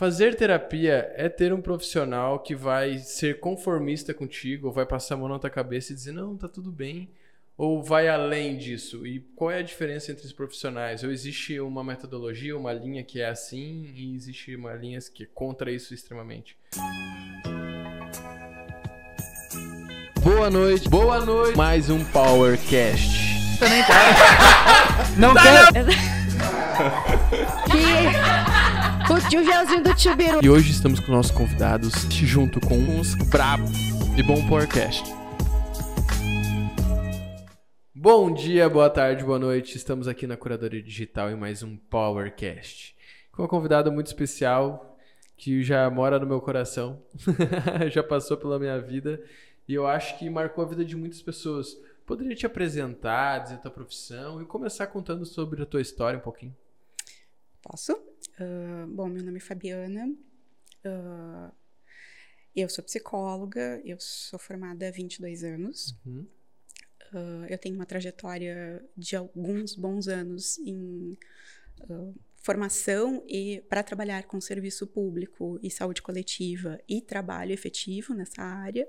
Fazer terapia é ter um profissional que vai ser conformista contigo, ou vai passar a mão na tua cabeça e dizer, não, tá tudo bem. Ou vai além disso? E qual é a diferença entre os profissionais? Ou existe uma metodologia, uma linha que é assim, e existe uma linha que é contra isso extremamente? Boa noite, boa noite. Mais um Powercast. Também tá. Não Tá, quer. Que o Gelzinho do tio Biru. E hoje estamos com nossos convidados, junto com uns brabos de bom Powercast. Bom dia, boa tarde, boa noite. Estamos aqui na Curadoria Digital em mais um Powercast. Com uma convidada muito especial que já mora no meu coração, já passou pela minha vida e eu acho que marcou a vida de muitas pessoas. Poderia te apresentar, dizer tua profissão e começar contando sobre a tua história um pouquinho? Posso? Ah, bom, meu nome é Fabiana. Ah, eu sou psicóloga. Eu sou formada há 22 anos. Uhum. Ah, eu tenho uma trajetória de alguns bons anos em formação e para trabalhar com serviço público e saúde coletiva e trabalho efetivo nessa área.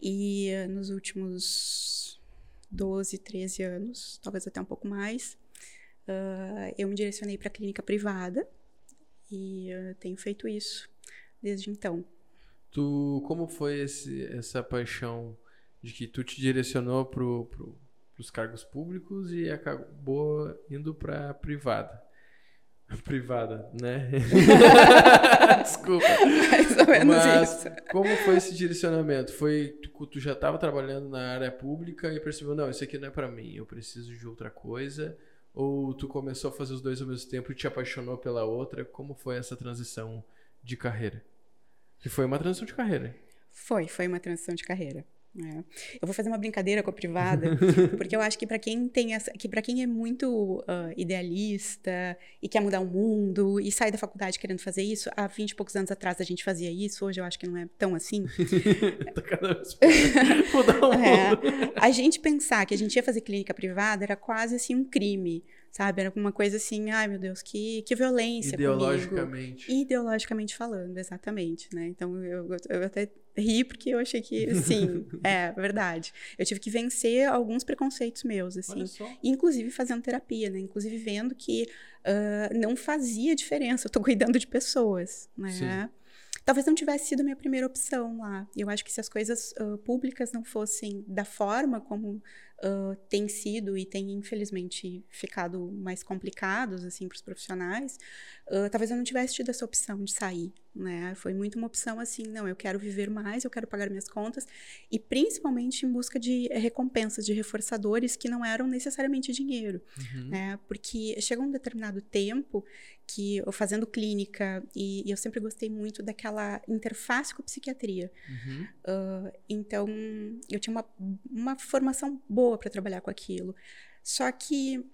E nos últimos 12, 13 anos, talvez até um pouco mais, ah, eu me direcionei para a clínica privada e ah, tenho feito isso desde então. Tu, como foi esse, essa paixão de que tu te direcionou pro, pro, pros cargos públicos e acabou indo pra privada? Privada, né? Desculpa. Mais ou menos Mas isso. como foi esse direcionamento? Foi tu, tu já estava trabalhando na área pública e percebeu, não, isso aqui não é pra mim, eu preciso de outra coisa? Ou tu começou a fazer os dois ao mesmo tempo e te apaixonou pela outra? Como foi essa transição de carreira? Que foi uma transição de carreira. Foi, foi uma transição de carreira. É. Eu vou fazer uma brincadeira com a privada, porque eu acho que para quem tem essa, que para quem é muito ah, idealista e quer mudar o mundo e sai da faculdade querendo fazer isso, há 20 e poucos anos atrás a gente fazia isso, hoje eu acho que não é tão assim. tá cada vez mudar o É, mundo. a gente pensar que a gente ia fazer clínica privada era quase assim um crime, sabe? Era uma coisa assim, ai meu Deus, que, que violência comigo. Ideologicamente. Ideologicamente falando, exatamente, né? Então eu, eu até ri porque eu achei que, sim, é verdade. Eu tive que vencer alguns preconceitos meus, assim. Inclusive fazendo terapia, né? Inclusive vendo que ah, não fazia diferença. Eu tô cuidando de pessoas, né? Sim. Talvez não tivesse sido a minha primeira opção lá. Eu acho que se as coisas ah, públicas não fossem da forma como ah, tem sido e tem infelizmente ficado mais complicados assim para os profissionais, ah, talvez eu não tivesse tido essa opção de sair, né? Foi muito uma opção assim, não, eu quero viver mais, eu quero pagar minhas contas e principalmente em busca de recompensas, de reforçadores que não eram necessariamente dinheiro, Uhum. né? Porque chega um determinado tempo que eu fazendo clínica e, e eu sempre gostei muito daquela interface com a psiquiatria. Uhum. Ah, então, eu tinha uma, uma formação boa para trabalhar com aquilo. Só que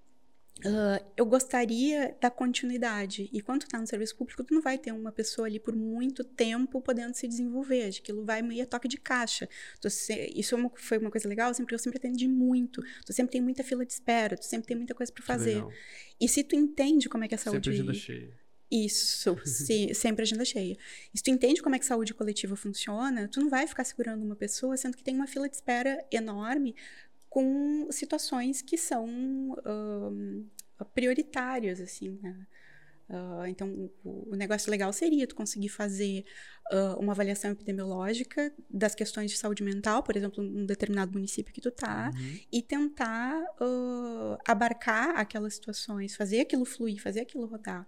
ah, eu gostaria da continuidade. E quando tu tá no serviço público, tu não vai ter uma pessoa ali por muito tempo podendo se desenvolver. Aquilo vai meio a toque de caixa. Tu se- isso é uma- foi uma coisa legal, sempre, eu sempre atendi muito. Tu sempre tem muita fila de espera, tu sempre tem muita coisa para fazer. legal. E se tu entende como é que a saúde... Sempre agenda cheia. Isso, se- sempre agenda cheia. E se tu entende como é que saúde coletiva funciona, tu não vai ficar segurando uma pessoa, sendo que tem uma fila de espera enorme com situações que são prioritárias, assim, né? Ah, então, o, negócio legal seria tu conseguir fazer ah, uma avaliação epidemiológica das questões de saúde mental, por exemplo, num determinado município que tu tá, Uhum. e tentar ah, abarcar aquelas situações, fazer aquilo fluir, fazer aquilo rodar.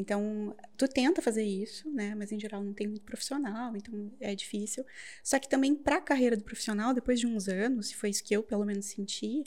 Então, tu tenta fazer isso, né? Mas em geral não tem muito profissional, então é difícil. Só que também para a carreira do profissional, depois de uns anos, se foi isso que eu pelo menos senti,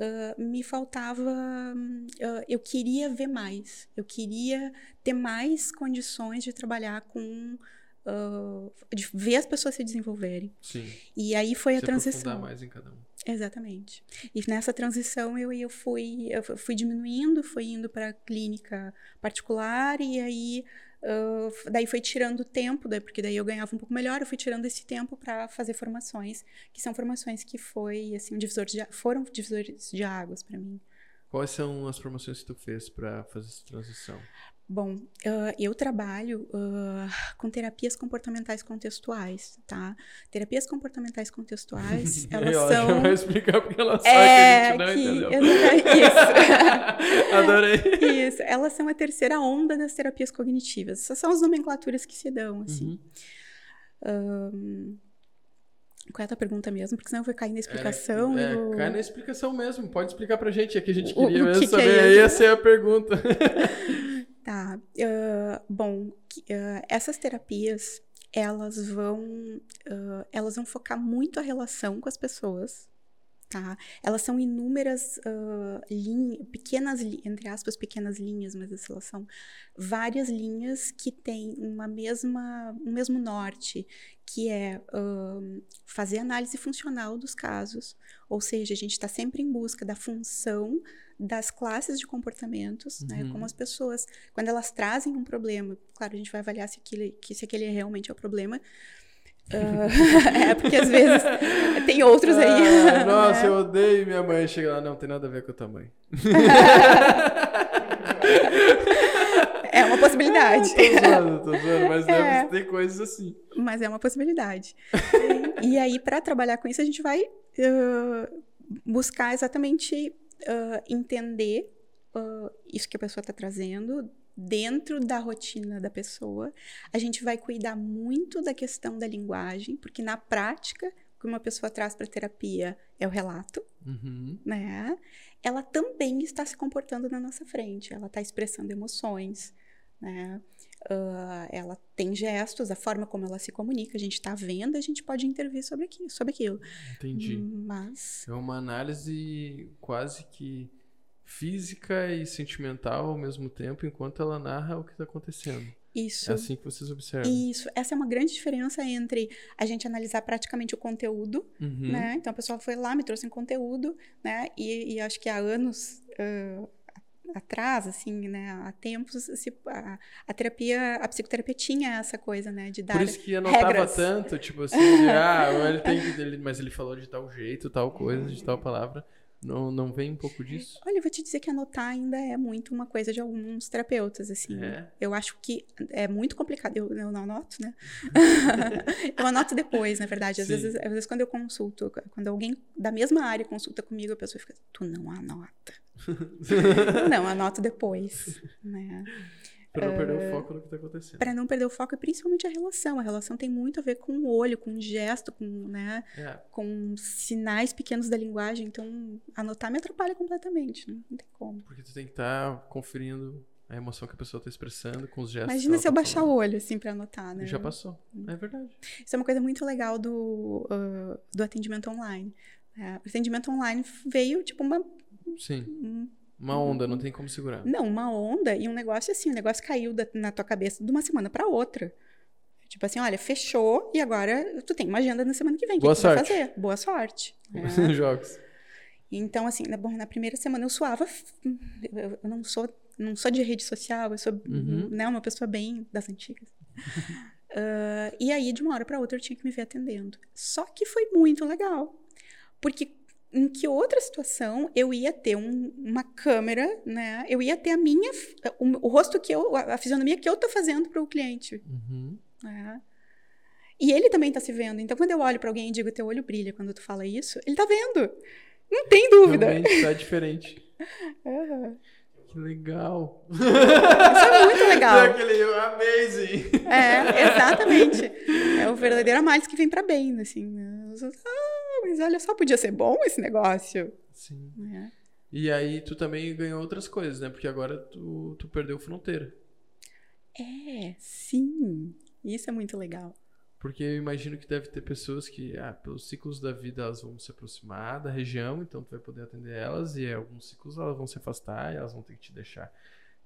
ah, me faltava. ah, eu queria ver mais, eu queria ter mais condições de trabalhar com. ah, de ver as pessoas se desenvolverem. Sim. E aí foi a Se transição. aprofundar mais em cada um. Exatamente. E nessa transição eu, eu fui eu fui diminuindo, fui indo para clínica particular e aí ah, daí foi tirando tempo, daí, porque daí eu ganhava um pouco melhor, eu fui tirando esse tempo para fazer formações, que são formações que foi assim divisor de, foram divisores de águas para mim. Quais são as formações que tu fez pra fazer essa transição? Bom, ah, eu trabalho ah, com terapias comportamentais contextuais, tá? Terapias comportamentais contextuais, elas ó, são... já vai explicar porque ela sabe É, que a gente que não entendeu. Isso. Adorei. Isso, elas são a terceira onda das terapias cognitivas. Essas são as nomenclaturas que se dão, assim. Uhum. Qual é a tua pergunta mesmo? Porque senão eu vou cair na explicação. É, vou... cai na explicação mesmo. Pode explicar pra gente. É que a gente O- queria o mesmo que que saber. é isso? Essa é a pergunta. Tá. ah, bom, ah, essas terapias, elas vão, ah, elas vão focar muito a relação com as pessoas, tá? Elas são inúmeras ah, linhas, pequenas, entre aspas, pequenas linhas, mas elas são várias linhas que têm uma mesma, um mesmo norte, que é ah, fazer análise funcional dos casos, ou seja, a gente está sempre em busca da função das classes de comportamentos, né? Uhum. Como as pessoas, quando elas trazem um problema, claro, a gente vai avaliar se aquele, que, se aquele realmente é o problema. Ah, é, porque às vezes tem outros aí. Ah, nossa, né? eu odeio minha mãe. Chega lá, não tem nada a ver com o tamanho. É uma possibilidade. tô zoando, tô zoando, mas deve É. ter coisas assim. Mas é uma possibilidade. e aí, para trabalhar com isso, a gente vai ah, buscar exatamente ah, entender ah, isso que a pessoa está trazendo dentro da rotina da pessoa. A gente vai cuidar muito da questão da linguagem, porque na prática, o que uma pessoa traz para terapia é o relato, Uhum. né? Ela também está se comportando na nossa frente, ela está expressando emoções, né? Ah, ela tem gestos, a forma como ela se comunica, a gente está vendo, a gente pode intervir sobre aquilo. Sobre aquilo. Entendi. Mas É uma análise quase que física e sentimental ao mesmo tempo, enquanto ela narra o que está acontecendo. isso. É assim que vocês observam. Isso, essa é uma grande diferença entre a gente analisar praticamente o conteúdo, Uhum. né? Então a pessoa foi lá, me trouxe um conteúdo, né? E, e acho que há anos ah, atrás, assim, né? Há tempos, se- a, a terapia, a psicoterapia tinha essa coisa, né? De dar Por isso que anotava regras. tanto, tipo assim, de, ah, ele tem ele- mas ele falou de tal jeito, tal coisa, de tal palavra. Não, não vem um pouco disso? Olha, eu vou te dizer que anotar ainda é muito uma coisa de alguns terapeutas, assim. É. Eu acho que é muito complicado. Eu, eu não anoto, né? eu anoto depois, na verdade. Às Sim. vezes, às vezes, quando eu consulto, quando alguém da mesma área consulta comigo, a pessoa fica, tu não anota. não, anoto depois, né? Pra não perder o foco no que tá acontecendo. Para não perder o foco, e principalmente a relação. A relação tem muito a ver com o olho, com o gesto, com, né, É, com sinais pequenos da linguagem. Então, anotar me atrapalha completamente. Não, não tem como. porque tu tem que estar conferindo a emoção que a pessoa tá expressando com os gestos. Imagina se eu tá baixar falando. o olho, assim, pra anotar, né? Já passou. É verdade. Isso é uma coisa muito legal do, ah, do atendimento online. É, o atendimento online veio, tipo, uma... Sim. um- Uma onda, não tem como segurar. não, uma onda e um negócio assim, o negócio caiu da- na tua cabeça de uma semana pra outra. Tipo assim, olha, fechou e agora tu tem uma agenda na semana que vem. Que Boa que tu vai sorte. fazer? Boa sorte. É. Jogos. Então, assim, na, na primeira semana eu suava. Eu, eu não sou não sou de rede social, eu sou Uhum. né, uma pessoa bem das antigas. Ah, e aí, de uma hora para outra, eu tinha que me ver atendendo. Só que foi muito legal. Porque em que outra situação eu ia ter um- uma câmera, né? Eu ia ter a minha, o, o rosto que eu, a a fisionomia que eu tô fazendo para o cliente, Uhum. né? E ele também tá se vendo. Então, quando eu olho para alguém e digo, teu olho brilha quando tu fala isso, ele tá vendo. Não tem dúvida. Realmente tá diferente. Aham. Que legal. Isso é muito legal. É aquele amazing. É, exatamente. É o verdadeiro análise que vem pra bem, assim. né? Ah, mas olha só, podia ser bom esse negócio. Sim. né? E aí tu também ganhou outras coisas, né? Porque agora tu, tu perdeu fronteira. É, sim. Isso é muito legal. Porque eu imagino que deve ter pessoas que, ah, pelos ciclos da vida, elas vão se aproximar da região, então tu vai poder atender elas, e alguns ciclos elas vão se afastar e elas vão ter que te deixar.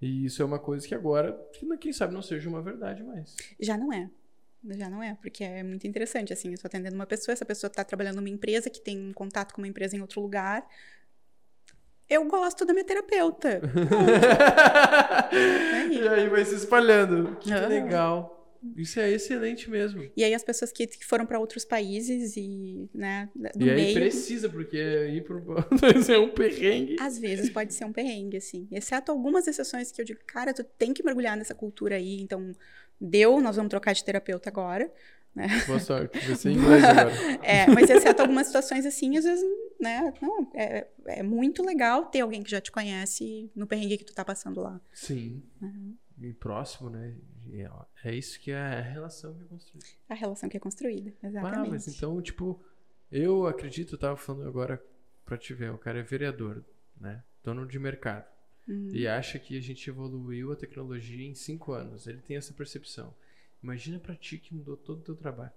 E isso é uma coisa que agora, que, quem sabe, não seja uma verdade mais. Já não é. Já não é, porque é muito interessante, assim, eu tô atendendo uma pessoa, essa pessoa tá trabalhando numa empresa que tem um contato com uma empresa em outro lugar. Eu gosto da minha terapeuta. e aí vai se espalhando. Que Ah. legal. Isso é excelente mesmo. E aí as pessoas que, que foram para outros países e, né, do e aí meio, precisa, porque ir pro é um perrengue. às vezes pode ser um perrengue, assim. Exceto algumas exceções que eu digo, cara, tu tem que mergulhar nessa cultura aí, então deu, nós vamos trocar de terapeuta agora. Boa sorte, vai ser em inglês agora. É, mas exceto algumas situações assim, às vezes, né, não, é, é muito legal ter alguém que já te conhece no perrengue que tu tá passando lá. Sim. Uhum. E próximo, né? É- É isso que é a relação que é construída. A relação que é construída, Ah, exatamente. mas então, tipo, eu acredito, eu tava falando agora pra te ver, o cara é vereador, né? Dono de mercado. Uhum. E acha que a gente evoluiu a tecnologia em cinco anos. Ele tem essa percepção. Imagina pra ti que mudou todo o teu trabalho.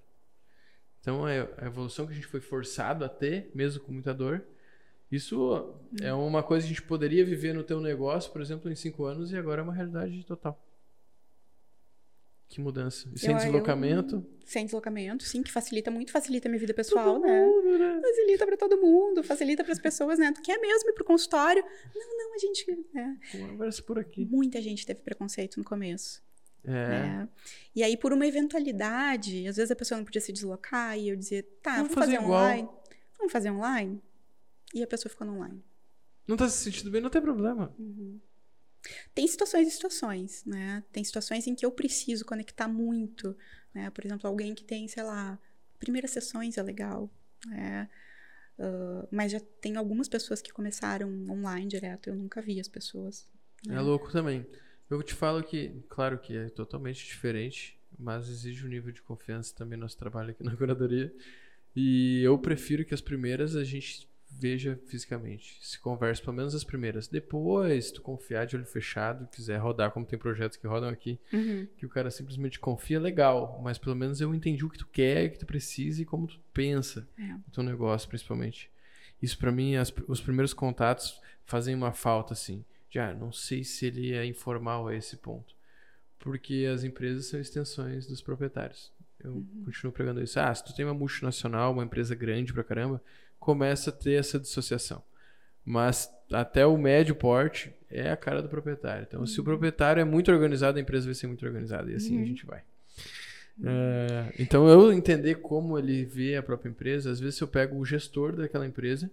Então, é a evolução que a gente foi forçado a ter, mesmo com muita dor, isso é uma coisa que a gente poderia viver no teu negócio, por exemplo, em cinco anos, e agora é uma realidade total. Que mudança. E sem Eu- eu- deslocamento. Sem deslocamento, sim, que facilita muito, facilita a minha vida pessoal, Todo né? mundo, né? Facilita pra todo mundo, facilita para as pessoas, né? Tu quer mesmo ir pro consultório? Não, não, a gente. né? Conversa por aqui. Muita gente teve preconceito no começo. É. né? E aí, por uma eventualidade, às vezes a pessoa não podia se deslocar e eu dizia, tá, Vamos fazer fazer, online. Vamos fazer online? E a pessoa ficou no online. Não tá se sentindo bem, não tem problema. Tem situações e situações, né? Tem situações em que eu preciso conectar muito, né? Por exemplo, alguém que tem, sei lá, primeiras sessões é legal, né? Ah, mas já tem algumas pessoas que começaram online direto, eu nunca vi as pessoas. É louco também. Eu te falo que, claro que é totalmente diferente, mas exige um nível de confiança também nosso trabalho aqui na curadoria. E eu prefiro que as primeiras a gente veja fisicamente, se converse pelo menos as primeiras. Depois, se tu confiar de olho fechado, quiser rodar, como tem projetos que rodam aqui, que o cara simplesmente confia, legal. Mas pelo menos eu entendi o que tu quer, o que tu precisa e como tu pensa É. o teu negócio, principalmente. Isso pra mim, as- os primeiros contatos fazem uma falta, assim. Já não sei se ele é informal a esse ponto. Porque as empresas são extensões dos proprietários. Eu continuo pregando isso. Ah, se tu tem uma multinacional, uma empresa grande pra caramba, começa a ter essa dissociação. Mas até o médio porte é a cara do proprietário. Então, se o proprietário é muito organizado, a empresa vai ser muito organizada. E assim a gente vai. É, então, eu entender como ele vê a própria empresa, às vezes eu pego o gestor daquela empresa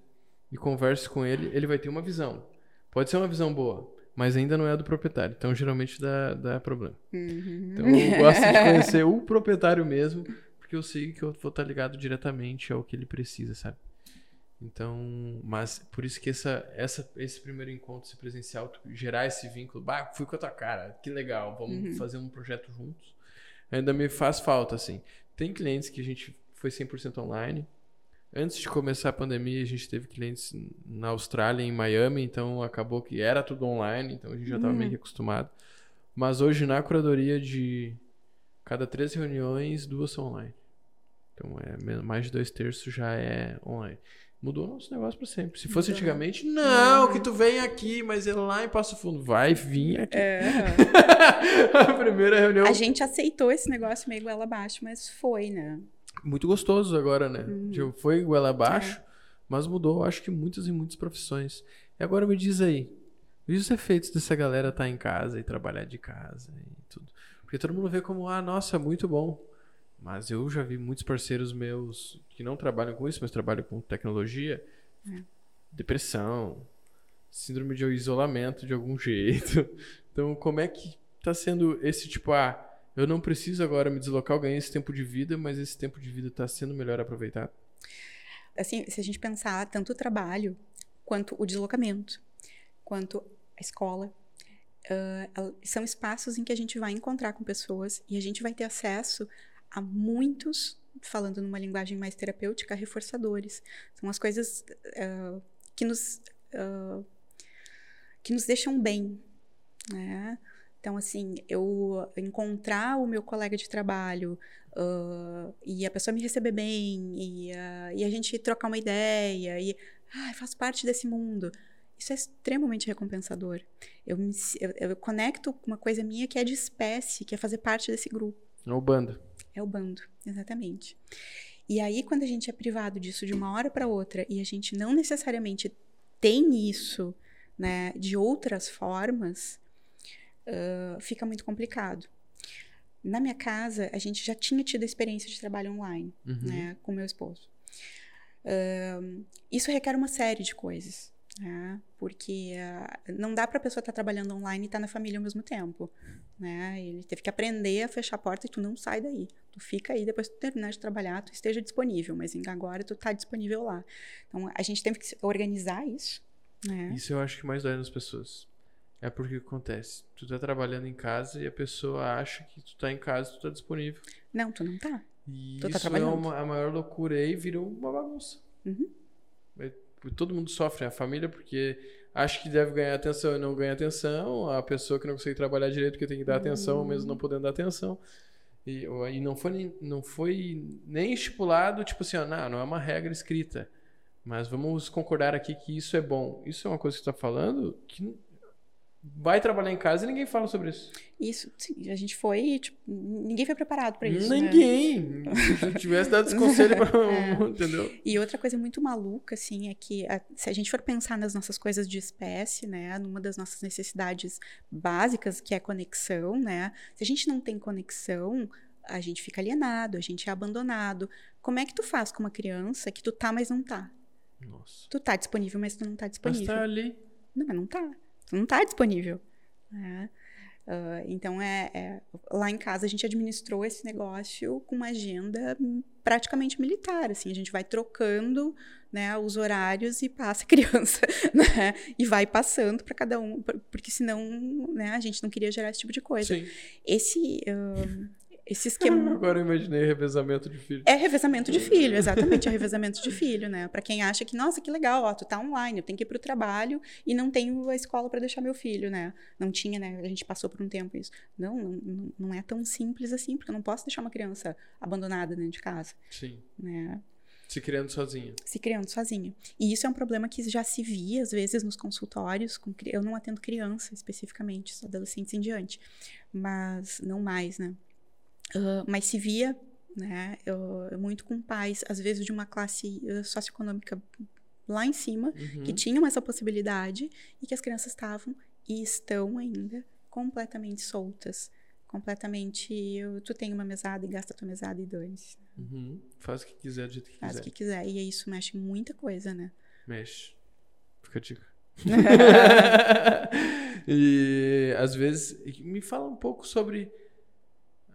e converso com ele, ele vai ter uma visão. Pode ser uma visão boa, mas ainda não é a do proprietário. Então, geralmente dá, dá problema. Então, eu gosto de conhecer o proprietário mesmo, porque eu sei que eu vou estar ligado diretamente ao que ele precisa, sabe? Então, mas por isso que essa, essa, esse primeiro encontro, esse presencial, gerar esse vínculo, bah, fui com a tua cara, que legal, vamos fazer um projeto juntos. Ainda me faz falta, assim. Tem clientes que a gente foi 100% online. Antes de começar a pandemia, a gente teve clientes na Austrália, em Miami, então acabou que era tudo online, então a gente já estava meio que acostumado. Mas hoje na curadoria de cada três reuniões, duas são online. Então é mais de dois terços já é online. Mudou o nosso negócio para sempre. Se fosse Mudou. antigamente, não, que tu vem aqui, mas é lá em Passo Fundo. Vai vir aqui. a primeira reunião. A gente aceitou esse negócio meio goela abaixo, mas foi, né? Muito gostoso agora, né? Uhum. Foi goela É. abaixo, mas mudou, acho que muitas e muitas profissões. E agora me diz aí, e os efeitos dessa galera estar em casa e trabalhar de casa e tudo? Porque todo mundo vê como, ah, nossa, muito bom. Mas eu já vi muitos parceiros meus que não trabalham com isso, mas trabalham com tecnologia, É. depressão, síndrome de isolamento de algum jeito. Então, como é que tá sendo esse tipo, ah, eu não preciso agora me deslocar, eu ganhei esse tempo de vida, mas esse tempo de vida tá sendo melhor aproveitado? Assim, se a gente pensar tanto o trabalho, quanto o deslocamento, quanto a escola, el- são espaços em que a gente vai encontrar com pessoas e a gente vai ter acesso a muitos, falando numa linguagem mais terapêutica, reforçadores. São as coisas ah, que nos ah, que nos deixam bem, né? Então, assim, eu encontrar o meu colega de trabalho ah, e a pessoa me receber bem e, ah, e a gente trocar uma ideia e ai, faz parte desse mundo. Isso é extremamente recompensador. Eu, me, eu, eu conecto uma coisa minha que é de espécie, que é fazer parte desse grupo. É o bando. É o bando, exatamente. E aí, quando a gente é privado disso de uma hora para outra e a gente não necessariamente tem isso, né, de outras formas, ah, fica muito complicado. Na minha casa, a gente já tinha tido a experiência de trabalho online, Uhum. né, com meu esposo. Ahn, isso requer uma série de coisas, né? Porque ah, não dá para a pessoa estar trabalhando online e estar na família ao mesmo tempo, né? Ele teve que aprender a fechar a porta e tu não sai daí. Tu fica aí, depois que tu terminar de trabalhar, tu esteja disponível, mas agora tu tá disponível lá. Então, a gente teve que organizar isso, né? Isso eu acho que mais dói nas pessoas. É porque o que acontece? Tu tá trabalhando em casa e a pessoa acha que tu tá em casa e tu tá disponível. Não, tu não tá. E Tu tá isso é trabalhando. uma, a maior loucura aí virou uma bagunça. Uhum. É, Todo mundo sofre, a família, porque acha que deve ganhar atenção e não ganha atenção, a pessoa que não consegue trabalhar direito porque tem que dar atenção, mesmo não podendo dar atenção. E, e não, foi, nem- não foi nem estipulado, tipo assim, ó, não, não é uma regra escrita. Mas vamos concordar aqui que isso é bom. Isso é uma coisa que você está falando que vai trabalhar em casa e ninguém fala sobre isso. Isso, sim, a gente foi, tipo, ninguém foi preparado para isso. né? ninguém! Se eu tivesse dado esse conselho pra É. entendeu? E outra coisa muito maluca, assim, é que a- se a gente for pensar nas nossas coisas de espécie, né, numa das nossas necessidades básicas, que é conexão, né, se a gente não tem conexão, a gente fica alienado, a gente é abandonado. Como é que tu faz com uma criança que tu tá, mas não tá? Nossa. Tu tá disponível, mas tu não tá Mas disponível. tá ali. Não, mas não tá. Não tá disponível. né? Ah, então, é, é- lá em casa, a gente administrou esse negócio com uma agenda praticamente militar. Assim, a gente vai trocando né, os horários e passa a criança. Né? E vai passando para cada um, por- porque senão né, a gente não queria gerar esse tipo de coisa. Sim. Esse, ah, esse esquema. Agora eu imaginei revezamento de filho. É revezamento de filho, exatamente, é revezamento de filho, né? Pra quem acha que, nossa, que legal, ó, tu tá online, eu tenho que ir pro trabalho e não tenho a escola pra deixar meu filho, né? Não tinha, né? A gente passou por um tempo isso. Não, não, não- é tão simples assim, porque eu não posso deixar uma criança abandonada dentro de casa, Sim. né? Se criando sozinha. Se criando sozinha. E isso é um problema que já se via, às vezes, nos consultórios. Com, eu não atendo criança especificamente, só adolescentes em diante. Mas não mais, né? Mas se via, né? eu- muito com pais, às vezes de uma classe socioeconômica lá em cima, Uhum. que tinham essa possibilidade e que as crianças estavam e estão ainda completamente soltas. Completamente, eu- tu tem uma mesada e gasta tua mesada e dane-se. Uhum. Faz o que quiser do jeito que Faz quiser. o que quiser. E isso mexe em muita coisa, né? Mexe. Fica a dica. e às vezes me fala um pouco sobre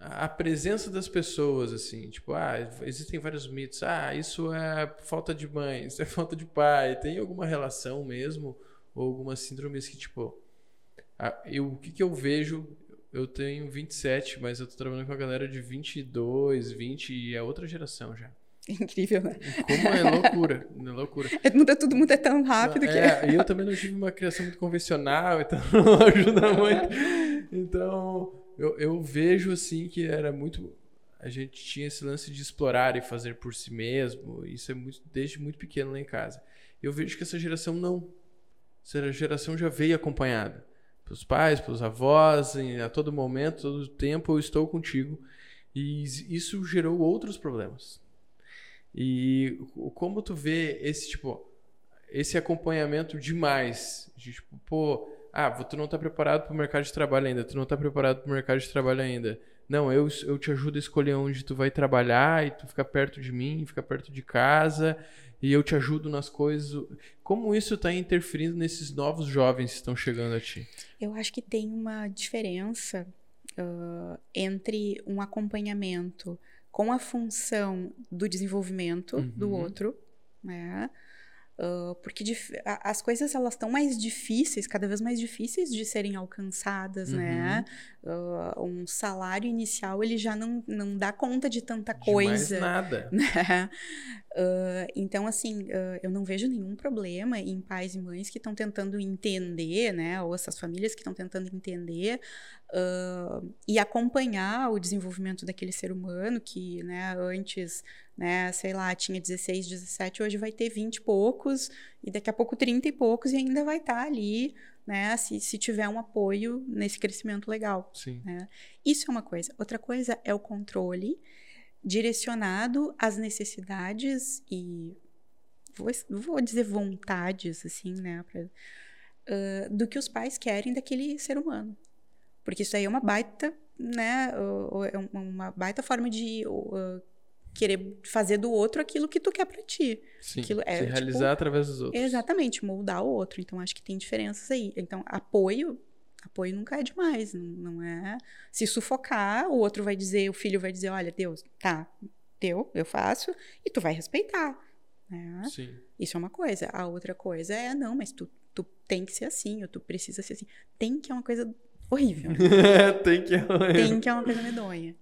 a presença das pessoas assim, tipo, ah, existem vários mitos. Ah, isso é falta de mãe, isso é falta de pai. Tem alguma relação mesmo ou algumas síndromes que tipo, ah, eu o que que eu vejo eu tenho 27, mas eu tô trabalhando com a galera de 22, 20 e é outra geração já. Incrível, né? Como é loucura, é loucura. É, Muda tudo, muda tão rápido que. É, e eu também não tive uma criação muito convencional, então não ajuda muito. Então, eu, eu vejo assim que era muito. A gente tinha esse lance de explorar e fazer por si mesmo. Isso é muito, desde muito pequeno lá em casa. Eu vejo que essa geração não. Essa geração já veio acompanhada. Pelos pais, pelos avós, em- a todo momento, todo tempo eu estou contigo. E isso gerou outros problemas. E como tu vê esse tipo esse acompanhamento demais. De, tipo, pô, ah, tu não tá preparado pro mercado de trabalho ainda, tu não tá preparado pro mercado de trabalho ainda. Não, eu, eu te ajudo a escolher onde tu vai trabalhar e tu fica perto de mim, fica perto de casa e eu te ajudo nas coisas. Como isso tá interferindo nesses novos jovens que estão chegando a ti? Eu acho que tem uma diferença ah, entre um acompanhamento com a função do desenvolvimento do Uhum. outro, né? Porque as coisas elas estão mais difíceis, cada vez mais difíceis de serem alcançadas, né? Ah, um salário inicial ele já não, não dá conta de tanta De mais coisa nada. né? Ah, então, assim, eu não vejo nenhum problema em pais e mães que estão tentando entender, né? Ou essas famílias que estão tentando entender ah, e acompanhar o desenvolvimento daquele ser humano que, né, antes, né, sei lá, tinha 16, 17, hoje vai ter 20 e poucos, e daqui a pouco 30 e poucos, e ainda vai estar ali, né? Se, se tiver um apoio nesse crescimento legal. Sim. Isso é uma coisa. Outra coisa é o controle direcionado às necessidades e vou, vou dizer vontades, assim, né? pra- ah, do que os pais querem daquele ser humano. Porque isso aí é uma baita né, é um- uma baita forma de querer fazer do outro aquilo que tu quer pra ti. Sim. Aquilo é, Se tipo, realizar através dos outros. Exatamente, moldar o outro. Então, acho que tem diferenças aí. Então, apoio, apoio nunca é demais. Não, não é. Se sufocar, o outro vai dizer, o filho vai dizer: olha, Deus, tá, deu, eu faço, e tu vai respeitar. né? Sim. Isso é uma coisa. A outra coisa é: não, mas tu, tu tem que ser assim, ou tu precisa ser assim. Tem que é uma coisa horrível. né? Tem que. tem que é uma coisa medonha.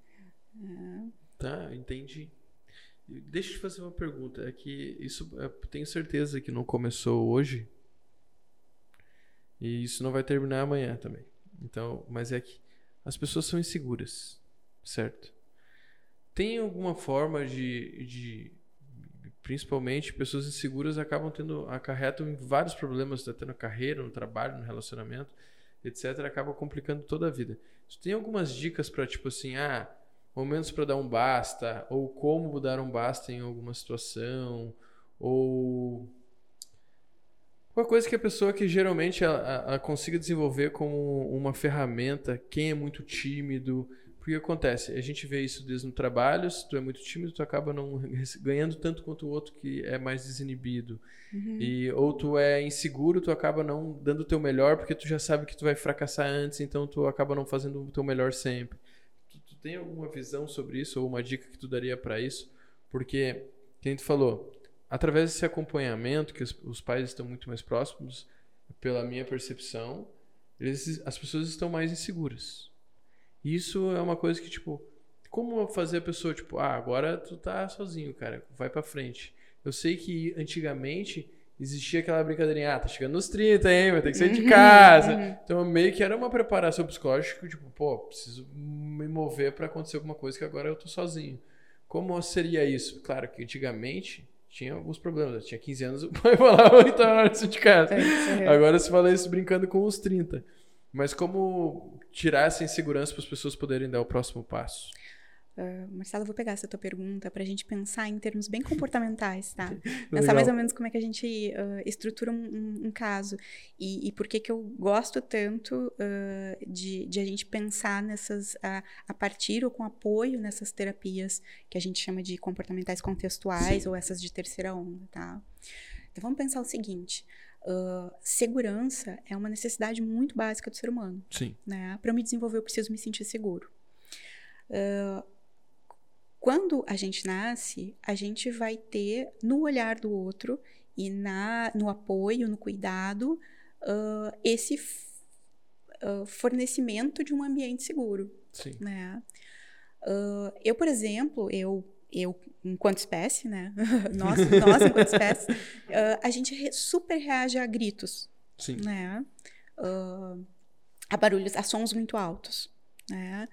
Tá, entendi. Deixa eu te fazer uma pergunta. É que isso eu tenho certeza que não começou hoje. E isso não vai terminar amanhã também. Então, mas é que as pessoas são inseguras, certo? Tem alguma forma de, de principalmente pessoas inseguras acabam tendo acarretam em vários problemas, até na carreira, no trabalho, no relacionamento, etc, acaba complicando toda a vida. Tu tem algumas dicas para tipo assim, ah, momentos para dar um basta, ou como dar um basta em alguma situação, ou uma coisa que a pessoa que geralmente ela, ela- ela consiga desenvolver como uma ferramenta, quem é muito tímido, porque acontece, a gente vê isso desde no trabalho, se tu é muito tímido, tu acaba não ganhando tanto quanto o outro que é mais desinibido. E, ou tu é inseguro, tu acaba não dando o teu melhor porque tu já sabe que tu vai fracassar antes, então tu acaba não fazendo o teu melhor sempre. Tu, tu tem alguma visão sobre isso ou uma dica que tu daria pra isso? Porque, quem tu falou, através desse acompanhamento, que os, os pais estão muito mais próximos, pela minha percepção, eles, as pessoas estão mais inseguras. Isso é uma coisa que, tipo, como fazer a pessoa, tipo, ah, agora tu tá sozinho, cara, vai pra frente. Eu sei que antigamente existia aquela brincadeirinha, ah, tá chegando nos 30, hein, vai ter que sair de casa. Então meio que era uma preparação psicológica, tipo, pô, preciso me mover pra acontecer alguma coisa que agora eu tô sozinho. Como seria isso? Claro que antigamente tinha alguns problemas. Eu tinha 15 anos, o pai falava, então é hora de sair de casa. Agora se fala isso brincando com os 30. Mas como tirar essa insegurança para as pessoas poderem dar o próximo passo? Marcelo, eu vou pegar essa tua pergunta para a gente pensar em termos bem comportamentais, tá? Pensar mais ou menos como é que a gente ah, estrutura um, um- caso e, e por que que eu gosto tanto ah, de, de a gente pensar nessas, a, a partir ou com apoio nessas terapias que a gente chama de comportamentais contextuais ou essas de terceira onda, tá? Então vamos pensar o seguinte, segurança é uma necessidade muito básica do ser humano Sim. né? Para eu me desenvolver, eu preciso me sentir seguro. Ah, quando a gente nasce, a gente vai ter no olhar do outro e na, no apoio, no cuidado, ah, esse ah, fornecimento de um ambiente seguro Sim. né? Ah, eu, por exemplo, eu, eu enquanto espécie, né? nós, nós enquanto espécie, ah, a gente re- super reage a gritos, Sim. né? Ah, a barulhos, a sons muito altos, né?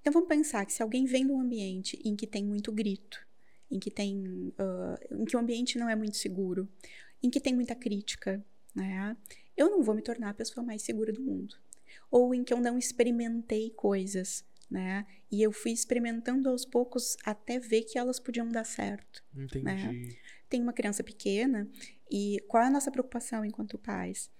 Então vamos pensar que se alguém vem de um ambiente em que tem muito grito, em que tem, ah, em que o ambiente não é muito seguro, em que tem muita crítica, né? Eu não vou me tornar a pessoa mais segura do mundo. Ou em que eu não experimentei coisas, né? E eu fui experimentando aos poucos até ver que elas podiam dar certo Entendi. tem uma criança pequena e qual é a nossa preocupação enquanto pais?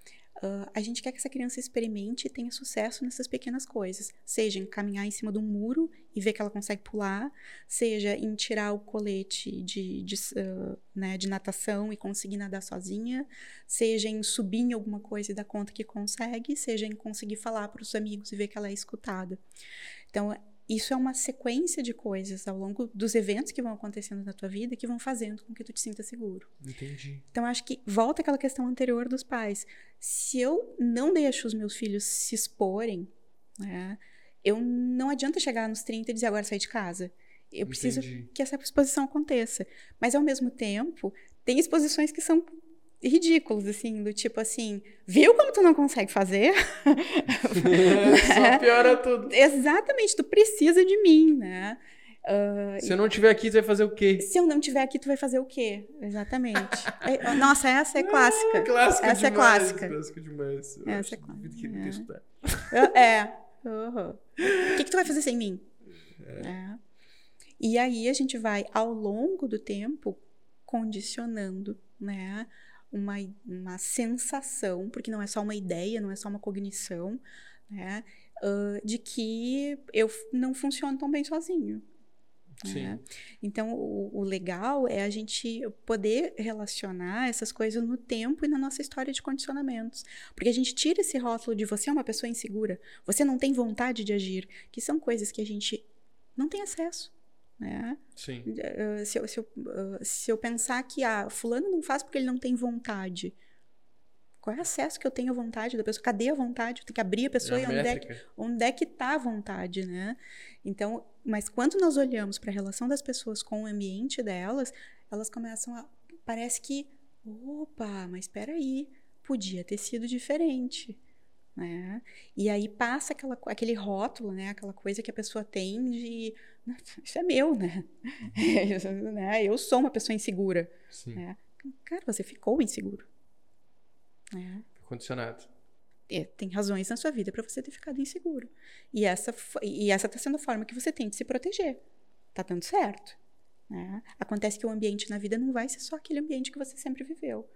Ah, a gente quer que essa criança experimente e tenha sucesso nessas pequenas coisas, seja em caminhar em cima de um muro e ver que ela consegue pular, seja em tirar o colete de, de, ah, né, de natação e conseguir nadar sozinha, seja em subir em alguma coisa e dar conta que consegue, seja em conseguir falar para os amigos e ver que ela é escutada. Então, isso é uma sequência de coisas ao longo dos eventos que vão acontecendo na tua vida que vão fazendo com que tu te sinta seguro. Entendi. Então, acho que volta aquela questão anterior dos pais. Se eu não deixo os meus filhos se exporem, né, eu não adianta chegar nos 30 e dizer agora sair de casa. Eu preciso Entendi. que essa exposição aconteça. Mas, ao mesmo tempo, tem exposições que são ridículas, assim, do tipo assim, viu como tu não consegue fazer? Só piora tudo. Exatamente, tu precisa de mim, né? Ah, Se eu não estiver aqui, tu vai fazer o quê? se eu não estiver aqui, tu vai fazer o quê? Exatamente. É, nossa, essa é clássica. Clássico Essa é demais, clássica. Clássico demais. Eu Essa é clássica, que é. É. uhum. O que, que tu vai fazer sem mim? É. E aí a gente vai, ao longo do tempo, condicionando, né? Uma, uma sensação, porque não é só uma ideia, não é só uma cognição, né? ah, de que eu não funciono tão bem sozinho. Sim. né? Então, o, o legal é a gente poder relacionar essas coisas no tempo e na nossa história de condicionamentos. Porque a gente tira esse rótulo de você é uma pessoa insegura, você não tem vontade de agir, que são coisas que a gente não tem acesso. Né? Sim. Uh, se, eu, se, eu, uh, se eu pensar que ah, fulano não faz porque ele não tem vontade. Qual é o acesso que eu tenho à vontade da pessoa? Cadê a vontade? Eu tenho que abrir a pessoa É e a onde é, que, onde é que tá a vontade, né? Então, mas quando nós olhamos para a relação das pessoas com o ambiente delas, elas começam a parece que, opa, mas espera aí, podia ter sido diferente, né? E aí passa aquela, aquele rótulo, né? Aquela coisa que a pessoa tem de isso é meu, né? Isso, né? Eu sou uma pessoa insegura, Sim. né? Cara, você ficou inseguro, né? Condicionado. É, tem razões na sua vida para você ter ficado inseguro. E essa, e essa tá sendo a forma que você tem de se proteger. Tá dando certo. Né? Acontece que o ambiente na vida não vai ser só aquele ambiente que você sempre viveu.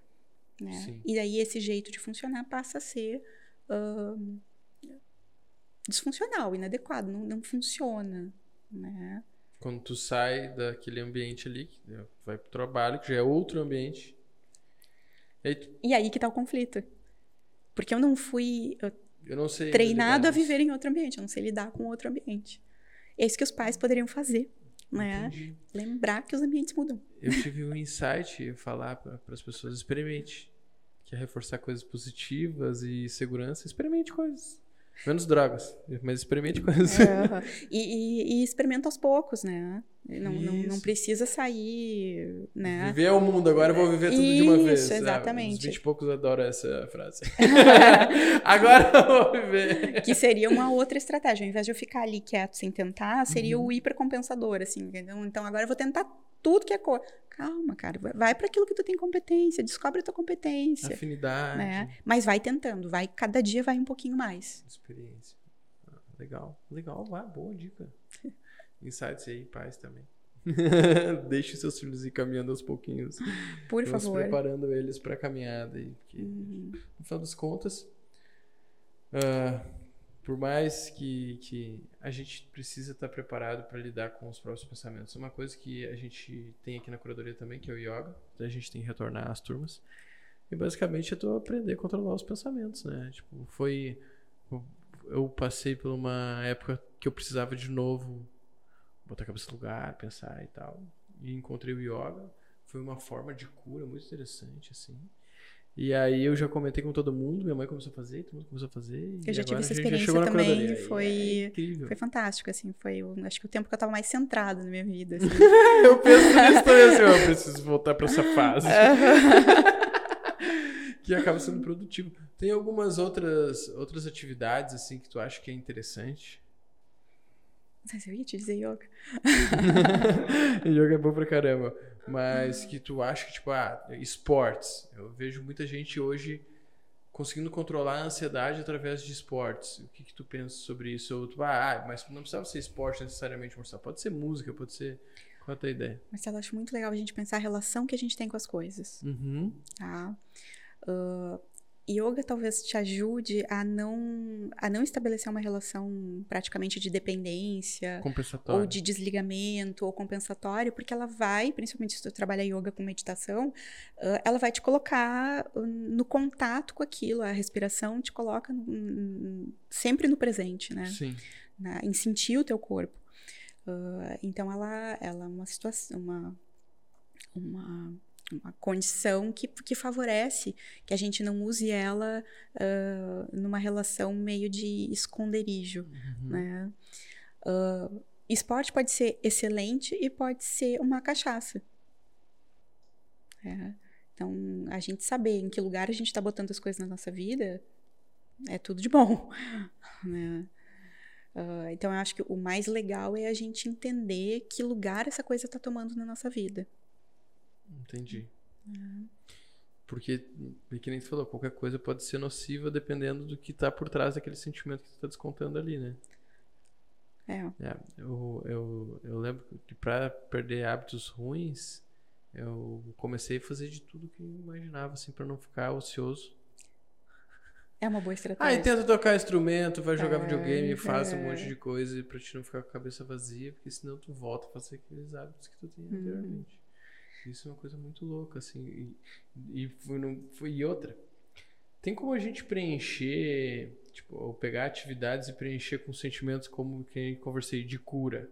Né? E daí esse jeito de funcionar passa a ser disfuncional, inadequado, não, não funciona. Né? Quando tu sai daquele ambiente ali, vai pro trabalho, que já é outro ambiente. E aí tu- E aí que tá o conflito. Porque eu não fui uh, eu não sei. treinado a lidar viver em outro ambiente, eu não sei lidar com outro ambiente. É isso que os pais poderiam fazer, né? Entendi. Lembrar que os ambientes mudam. Eu tive um insight falar para as pessoas: experimente. Quer reforçar coisas positivas e segurança? Experimente coisas. Menos drogas, mas experimente coisas. e, e, e experimenta aos poucos, né? Não, não, não Isso. precisa sair, né? Viver o mundo, agora eu vou viver tudo de uma vez. Isso, Ah, exatamente. os 20 e poucos adoram essa frase. agora eu vou viver. Que seria uma outra estratégia. Ao invés de eu ficar ali quieto sem tentar, seria Uhum. o hipercompensador, assim. entendeu? Então agora eu vou tentar tudo que é cor. Calma, cara. vai- para aquilo que tu tem competência, descobre a tua competência. Afinidade. Né? Mas vai tentando, vai, cada dia vai um pouquinho mais. Experiência. Ah, legal, legal, vai, boa dica. Insights aí, pais também. Deixe seus filhos ir caminhando aos pouquinhos. Por Vamos favor. preparando eles para a caminhada aí, porque Uhum. no final das contas, ah, por mais que, que a gente precisa estar preparado para lidar com os próprios pensamentos, é uma coisa que a gente tem aqui na curadoria também, que é o yoga, a gente tem que retornar às turmas. E basicamente é tu aprender a controlar os pensamentos, né? Tipo, foi. Eu passei por uma época que eu precisava de novo botar a cabeça no lugar, pensar e tal. E encontrei o yoga. Foi uma forma de cura muito interessante, assim. E aí eu já comentei com todo mundo, minha mãe começou a fazer, todo mundo começou a fazer. Eu já tive essa experiência também. E foi- É. Foi fantástico, assim, foi, acho que o tempo que eu tava mais centrada na minha vida, assim. eu penso nisso também, assim, eu preciso voltar pra essa fase. que acaba sendo produtivo. Tem algumas outras, outras atividades, assim, que tu acha que é interessante? Mas eu ia te dizer yoga. Yoga é bom pra caramba. Mas que tu acha que, tipo, ah, esportes. Eu vejo muita gente hoje conseguindo controlar a ansiedade através de esportes. O que, que tu pensa sobre isso? Ou tu, ah, mas não precisava ser esporte necessariamente, Marcelo. Pode ser música, pode ser. Qual é a tua ideia? Marcelo, acho muito legal a gente pensar a relação que a gente tem com as coisas, Uhum. tá? Ah, yoga talvez te ajude a não, a não estabelecer uma relação praticamente de dependência, ou de desligamento ou compensatório, porque ela vai, principalmente se tu trabalha yoga com meditação, ah, ela vai te colocar ah, no contato com aquilo, a respiração te coloca sempre no presente, né? Sim. Na- em sentir o teu corpo. Ah, então ela, ela é uma situação, uma, uma condição que, que favorece que a gente não use ela ah, numa relação meio de esconderijo Uhum. né? Ah, esporte pode ser excelente e pode ser uma cachaça. É. Então, a gente saber em que lugar a gente está botando as coisas na nossa vida é tudo de bom. né? Ah, então, eu acho que o mais legal é a gente entender que lugar essa coisa está tomando na nossa vida. Entendi. Uhum. Porque, que nem tu falou, qualquer coisa pode ser nociva dependendo do que tá por trás daquele sentimento que tu tá descontando ali, né? É. É, eu, eu, eu lembro que pra perder hábitos ruins, eu comecei a fazer de tudo que eu imaginava, assim, pra não ficar ocioso. É uma boa Ah, estratégia. e tenta tocar instrumento, vai jogar É, videogame, faz um é. monte de coisa pra te não ficar com a cabeça vazia, porque senão tu volta a fazer aqueles hábitos que tu tinha Uhum. Isso é uma coisa muito louca, assim. E, e, foi, foi- e outra, tem como a gente preencher, tipo, ou pegar atividades e preencher com sentimentos como que conversei, de cura?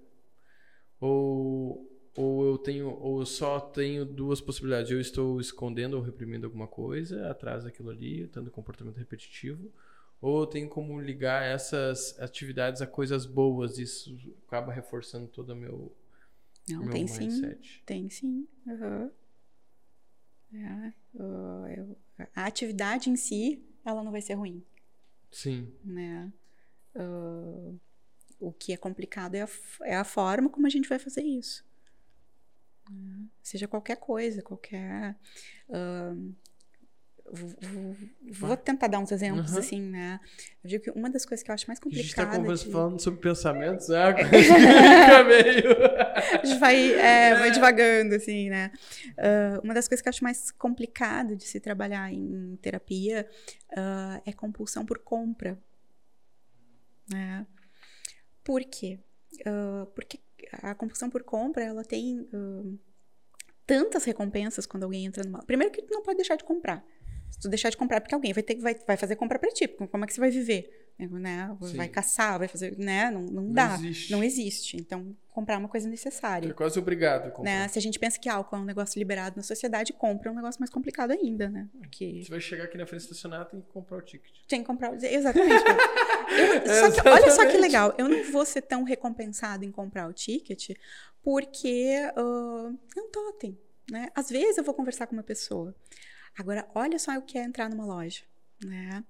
Ou, ou eu tenho, ou eu só tenho duas possibilidades. Eu estou escondendo ou reprimindo alguma coisa atrás daquilo ali, tendo comportamento repetitivo. Ou eu tenho como ligar essas atividades a coisas boas. Isso acaba reforçando todo o meu, Não, meu tem sim. Tem sim. aham. É, eu- a atividade em si, ela não vai ser ruim, Sim. né? Ah, o que é complicado é a, é a forma como a gente vai fazer isso. né? Seja qualquer coisa, qualquer. v- vou tentar dar uns exemplos Uhum. assim, né? Eu digo que uma das coisas que eu acho mais A gente está complicada. de- falando sobre pensamentos, é que fica meio. A gente vai, é, vai devagando, assim, né? Ah, uma das coisas que eu acho mais complicado de se trabalhar em terapia ah, é compulsão por compra. Né? Por quê? Ah, porque a compulsão por compra, ela tem tantas recompensas quando alguém entra numa... Primeiro que tu não pode deixar de comprar. Se tu deixar de comprar, porque alguém vai ter vai, vai fazer compra pra ti. Como é que você vai viver? Né? Vai Sim. caçar, vai fazer... Né? Não, não, Não dá. existe. Não existe. Então, comprar é uma coisa necessária. É quase obrigado a comprar. Né? Se a gente pensa que álcool é um negócio liberado na sociedade, compra é um negócio mais complicado ainda, né? Porque Você vai chegar aqui na frente estacionar, tem que comprar o ticket. tem que comprar. Exatamente. Eu- só que, olha só que legal. Eu não vou ser tão recompensado em comprar o ticket porque ah, é um totem. Né? Às vezes eu vou conversar com uma pessoa. Agora, olha só o que é entrar numa loja. Né?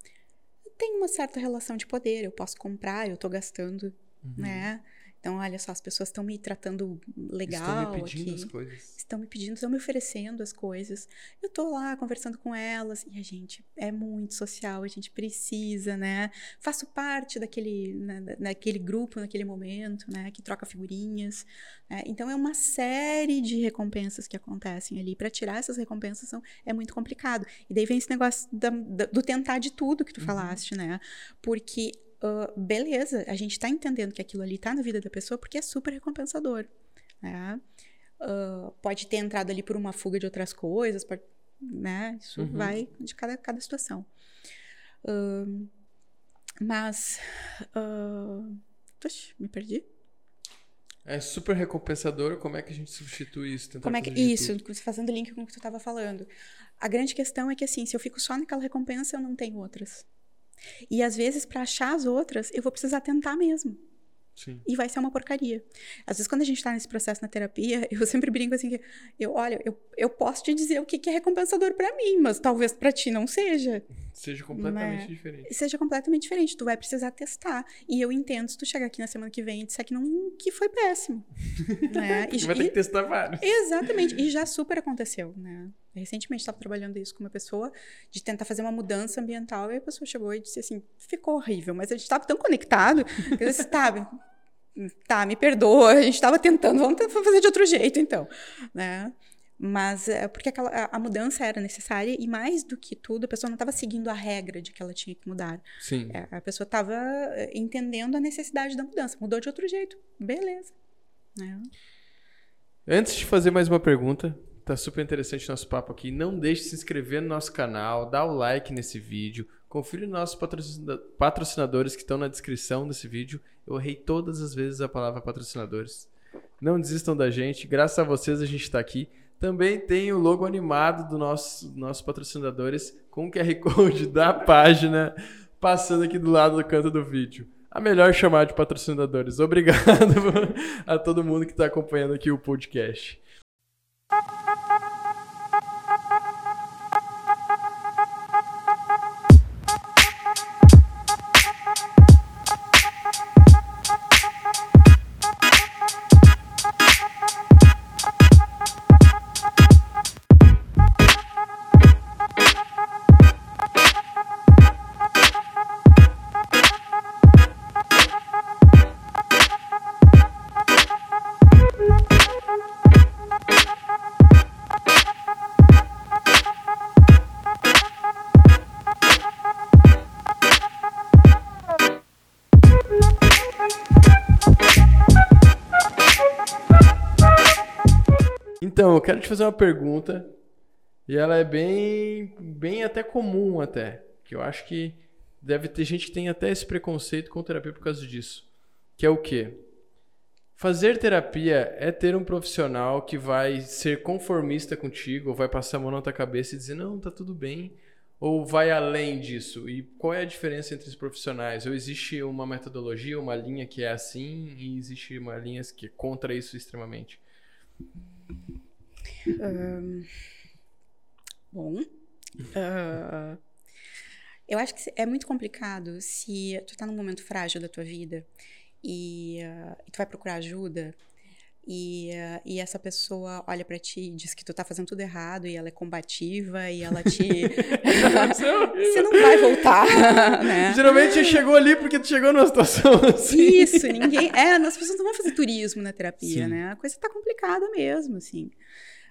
Tem uma certa relação de poder. Eu posso comprar, eu estou gastando. Uhum. Né? Então, olha só, as pessoas estão me tratando legal. Estão me pedindo aqui as coisas. estão me pedindo, estão me oferecendo as coisas. Eu tô lá conversando com elas e a gente é muito social, a gente precisa, né? Faço parte daquele, né, da- daquele grupo naquele momento, né? Que troca figurinhas. né? Então é uma série de recompensas que acontecem ali. Para tirar essas recompensas são, é muito complicado. E daí vem esse negócio da- da- do tentar de tudo que tu Uhum. falaste, né? Porque ah, beleza, a gente tá entendendo que aquilo ali tá na vida da pessoa porque é super recompensador. Né? Ah, pode ter entrado ali por uma fuga de outras coisas, pode- né? Isso Uhum. vai de cada, cada situação. Ahn, mas. Oxe, me perdi. É super recompensador. Como é que a gente substitui isso? Tentar Como é que. Isso, tudo. fazendo link com o que tu estava falando. A grande questão é que, assim, se eu fico só naquela recompensa, eu não tenho outras. E às vezes, para achar as outras, eu vou precisar tentar mesmo. Sim. e vai ser uma porcaria. Às vezes, quando a gente tá nesse processo na terapia, eu sempre brinco assim que eu, olha, eu, eu posso te dizer o que, que é recompensador pra mim, mas talvez pra ti não seja. Seja completamente Né? diferente. Seja completamente diferente. Tu vai precisar testar. E eu entendo se tu chegar aqui na semana que vem e disser que, não, que foi péssimo. né? E- Você vai ter e- que testar vários. Exatamente. E já super aconteceu, né? Recentemente estava trabalhando isso com uma pessoa, de tentar fazer uma mudança ambiental, e a pessoa chegou e disse assim: ficou horrível, mas a gente estava tão conectado que eu disse: tá, tá, me perdoa, a gente estava tentando, vamos fazer de outro jeito então, né? Mas é porque aquela, a, a mudança era necessária e mais do que tudo, a pessoa não estava seguindo a regra de que ela tinha que mudar. Sim. É, A pessoa estava entendendo a necessidade da mudança, mudou de outro jeito, beleza. Né? Antes de fazer mais uma pergunta, tá super interessante nosso papo aqui. Não deixe de se inscrever no nosso canal, dá o like nesse vídeo, confira os nossos patrocina- patrocinadores que estão na descrição desse vídeo. Eu errei todas as vezes a palavra patrocinadores. Não desistam da gente, graças a vocês a gente está aqui. Também tem o logo animado do nosso nossos patrocinadores com o QR Code da página passando aqui do lado do canto do vídeo. A melhor chamada de patrocinadores. Obrigado a todo mundo que está acompanhando aqui o podcast. Quero te fazer uma pergunta. E ela é bem, bem até comum até. Que eu acho que deve ter gente que tem até esse preconceito com terapia por causa disso. Que é o quê? Fazer terapia é ter um profissional que vai ser conformista contigo, ou vai passar a mão na tua cabeça e dizer, não, tá tudo bem. Ou vai além disso? E qual é a diferença entre os profissionais? Ou existe uma metodologia, uma linha que é assim, e existe uma linha que é contra isso extremamente? Ahn, bom. ah, eu acho que é muito complicado se tu tá num momento frágil da tua vida e, ah, e tu vai procurar ajuda e, e essa pessoa olha pra ti e diz que tu tá fazendo tudo errado e ela é combativa e ela te. Você não vai voltar, né? Geralmente chegou ali porque tu chegou numa situação assim. Isso, ninguém. É, as pessoas não vão fazer turismo na terapia, Sim. né? A coisa tá complicada mesmo, assim.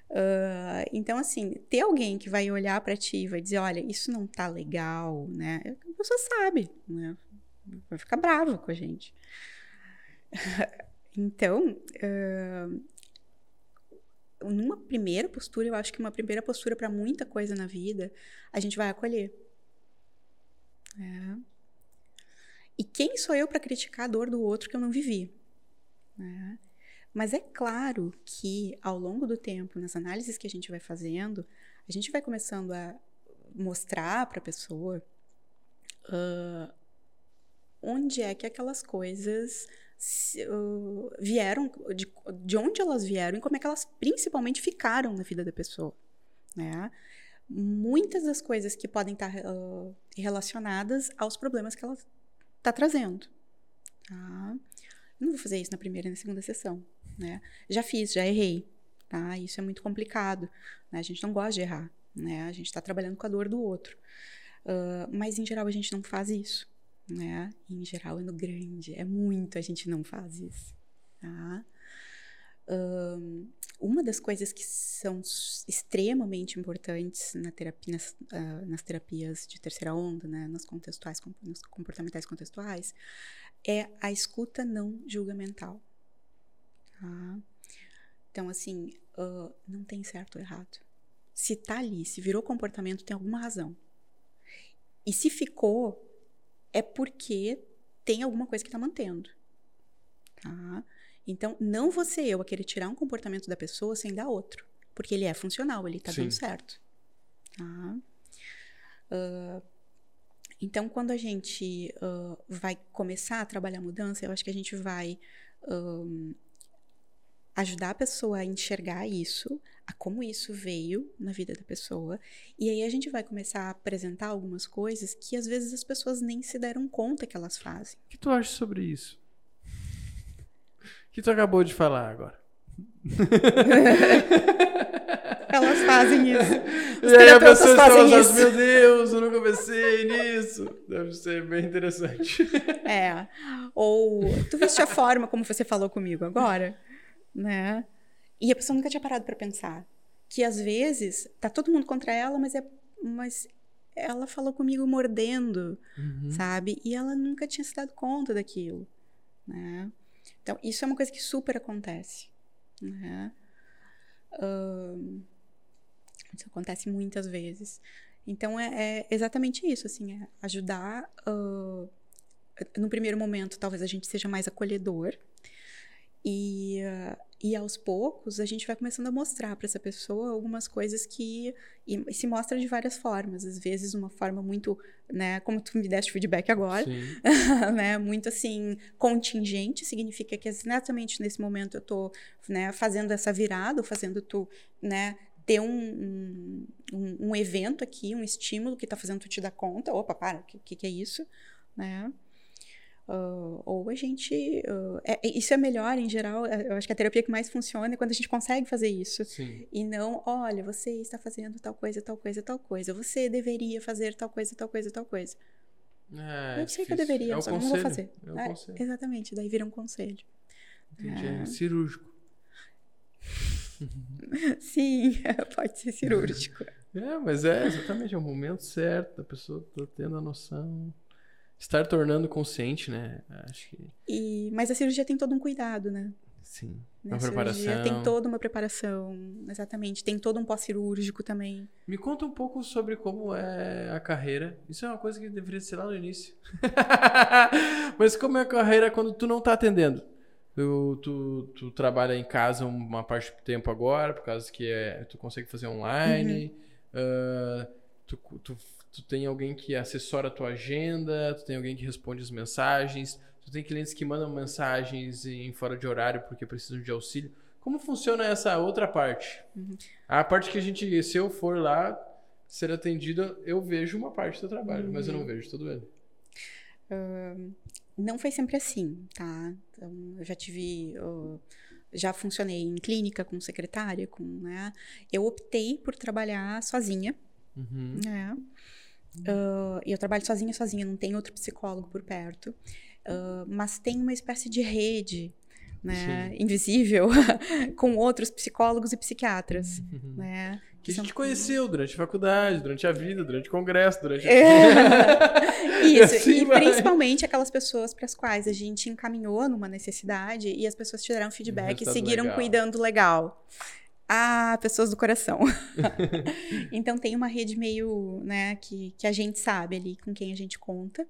Ah, então, assim, ter alguém que vai olhar pra ti e vai dizer, olha, isso não tá legal, né? A pessoa sabe, né? Vai ficar brava com a gente. Então, ah, numa primeira postura, eu acho que uma primeira postura para muita coisa na vida, a gente vai acolher. É. E quem sou eu para criticar a dor do outro que eu não vivi? né? Mas é claro que ao longo do tempo, nas análises que a gente vai fazendo, a gente vai começando a mostrar para a pessoa ah, onde é que aquelas coisas se- ah, vieram, de, de onde elas vieram e como é que elas principalmente ficaram na vida da pessoa. Né? Muitas das coisas que podem estar ah, relacionadas aos problemas que ela está trazendo. Tá? Não vou fazer isso na primeira e na segunda sessão. Né? Já fiz, já errei. Tá? Isso é muito complicado. né? A gente não gosta de errar. Né? A gente está trabalhando com a dor do outro. Ah, mas, em geral, a gente não faz isso. Né? Em geral, é no grande. É muito a gente não faz isso. Tá? Ahn, uma das coisas que são extremamente importantes na terapia, nas, ah, nas terapias de terceira onda, né, nas contextuais, comportamentais contextuais, é a escuta não julgamental. Tá? Então, assim, ah, não tem certo ou errado. Se tá ali, se virou comportamento, tem alguma razão. E se ficou, é porque tem alguma coisa que tá mantendo. Tá? Então, não ser eu a querer tirar um comportamento da pessoa sem dar outro. Porque ele é funcional, ele tá Sim. dando certo. Tá? Ah, então, quando a gente ah, vai começar a trabalhar a mudança, eu acho que a gente vai ahn, ajudar a pessoa a enxergar isso, a como isso veio na vida da pessoa. E aí a gente vai começar a apresentar algumas coisas que às vezes as pessoas nem se deram conta que elas fazem. O que tu acha sobre isso? O que tu acabou de falar agora? Elas fazem isso. Os e aí a pessoa fazem isso. meu Deus, eu nunca pensei nisso. Deve ser bem interessante. É. Ou tu viste a forma como você falou comigo agora, né? E a pessoa nunca tinha parado para pensar que às vezes tá todo mundo contra ela, mas é mas ela falou comigo mordendo, Uhum. sabe? E ela nunca tinha se dado conta daquilo, né? Então, isso é uma coisa que super acontece, né? Isso acontece muitas vezes. Então, é, é exatamente isso, assim, é ajudar... ah, no primeiro momento, talvez a gente seja mais acolhedor. E, ah, e aos poucos, a gente vai começando a mostrar para essa pessoa algumas coisas que. E, se mostra de várias formas. Às vezes, uma forma muito. Né, como tu me deste feedback agora, né, muito assim, contingente, significa que exatamente nesse momento eu tô, né, fazendo essa virada, ou fazendo tu, né, ter um, um, um- evento aqui, um estímulo que tá fazendo tu te dar conta, opa, para, o que, que que é isso, né? Ah, ou a gente. ah, é- é- isso é melhor em geral. é- Eu acho que a terapia que mais funciona é quando a gente consegue fazer isso. Sim. E não, olha, você está fazendo tal coisa, tal coisa, tal coisa. Você deveria fazer tal coisa, tal coisa, tal coisa. É, eu sei que difícil. eu deveria, é só que eu não vou conselho, fazer. É o É, conselho. exatamente, daí vira um conselho. Entendi, É. é cirúrgico. Sim, pode ser cirúrgico. É, mas é exatamente é o momento certo da pessoa tá tendo a noção. Estar tornando consciente, né? Acho que. E, mas a cirurgia tem todo um cuidado, né? Sim. Né? Uma Cirurgia preparação. tem toda uma preparação, exatamente. Tem todo um pós-cirúrgico também. Me conta um pouco sobre como é a carreira. Isso é uma coisa que deveria ser lá no início. Mas como é a carreira quando tu não tá atendendo? Tu, tu, tu trabalha em casa uma parte do tempo agora, por causa que é, tu consegue fazer online. Ah, tu, tu, tu tem alguém que assessora a tua agenda, tu tem alguém que responde as mensagens, tu tem clientes que mandam mensagens em fora de horário porque precisam de auxílio. Como funciona essa outra parte? A parte que a gente, se eu for lá ser atendido, eu vejo uma parte do trabalho, mas eu não vejo todo ele. Não foi sempre assim, tá? Então, eu já tive. uh, já funcionei em clínica com secretária, com, né? Eu optei por trabalhar sozinha, Uhum. né? Uh, eu trabalho sozinha, sozinha, não tem outro psicólogo por perto. Uh, mas tem uma espécie de rede, né? Invisível, com outros psicólogos e psiquiatras, Uhum. né? Que a são- gente conheceu durante a faculdade, durante a vida, durante o congresso, durante a... É. Isso, assim e vai. principalmente aquelas pessoas para as quais a gente encaminhou numa necessidade e as pessoas te deram feedback e seguiram legal. cuidando legal. Ah, pessoas do coração. então tem uma rede meio, né, que, que a gente sabe ali com quem a gente conta.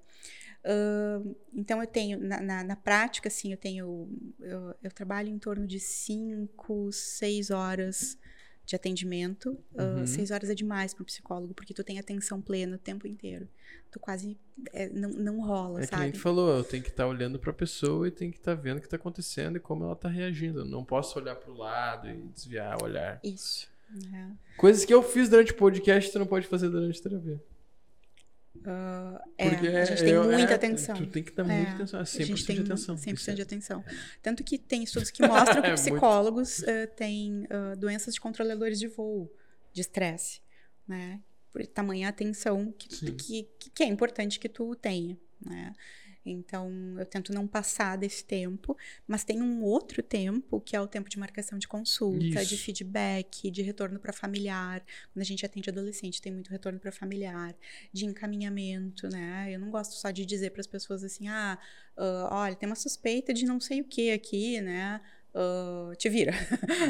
Então eu tenho, na, na, na prática, assim, eu tenho, eu, eu trabalho em torno de cinco, seis horas de atendimento. Uhum. seis horas é demais para um psicólogo, porque tu tem atenção plena o tempo inteiro. Tu quase é, não, não rola, É que nem sabe? falou, eu tenho que estar olhando pra pessoa e tenho que estar vendo o que tá acontecendo e como ela tá reagindo. Eu não posso olhar pro lado e desviar o olhar. Isso. né? Coisas que eu fiz durante o podcast, tu não pode fazer durante a terapia. É, Porque a gente tem eu- muita é, atenção. Tu tem que dar É, muita atenção. É A 100% gente tem de atenção. 100% Isso é- de atenção. Tanto que tem estudos que mostram que É psicólogos eh, têm ah, doenças de controladores de voo, de estresse, né? Por tamanha atenção que, que, que é importante que tu tenha, né? Então, eu tento não passar desse tempo, mas tem um outro tempo, que é o tempo de marcação de consulta, de Isso. feedback, de retorno para familiar. Quando a gente atende adolescente, tem muito retorno para familiar, de encaminhamento, né? Eu não gosto só de dizer para as pessoas assim: ah, ah, olha, tem uma suspeita de não sei o que aqui, né? Ah, te vira.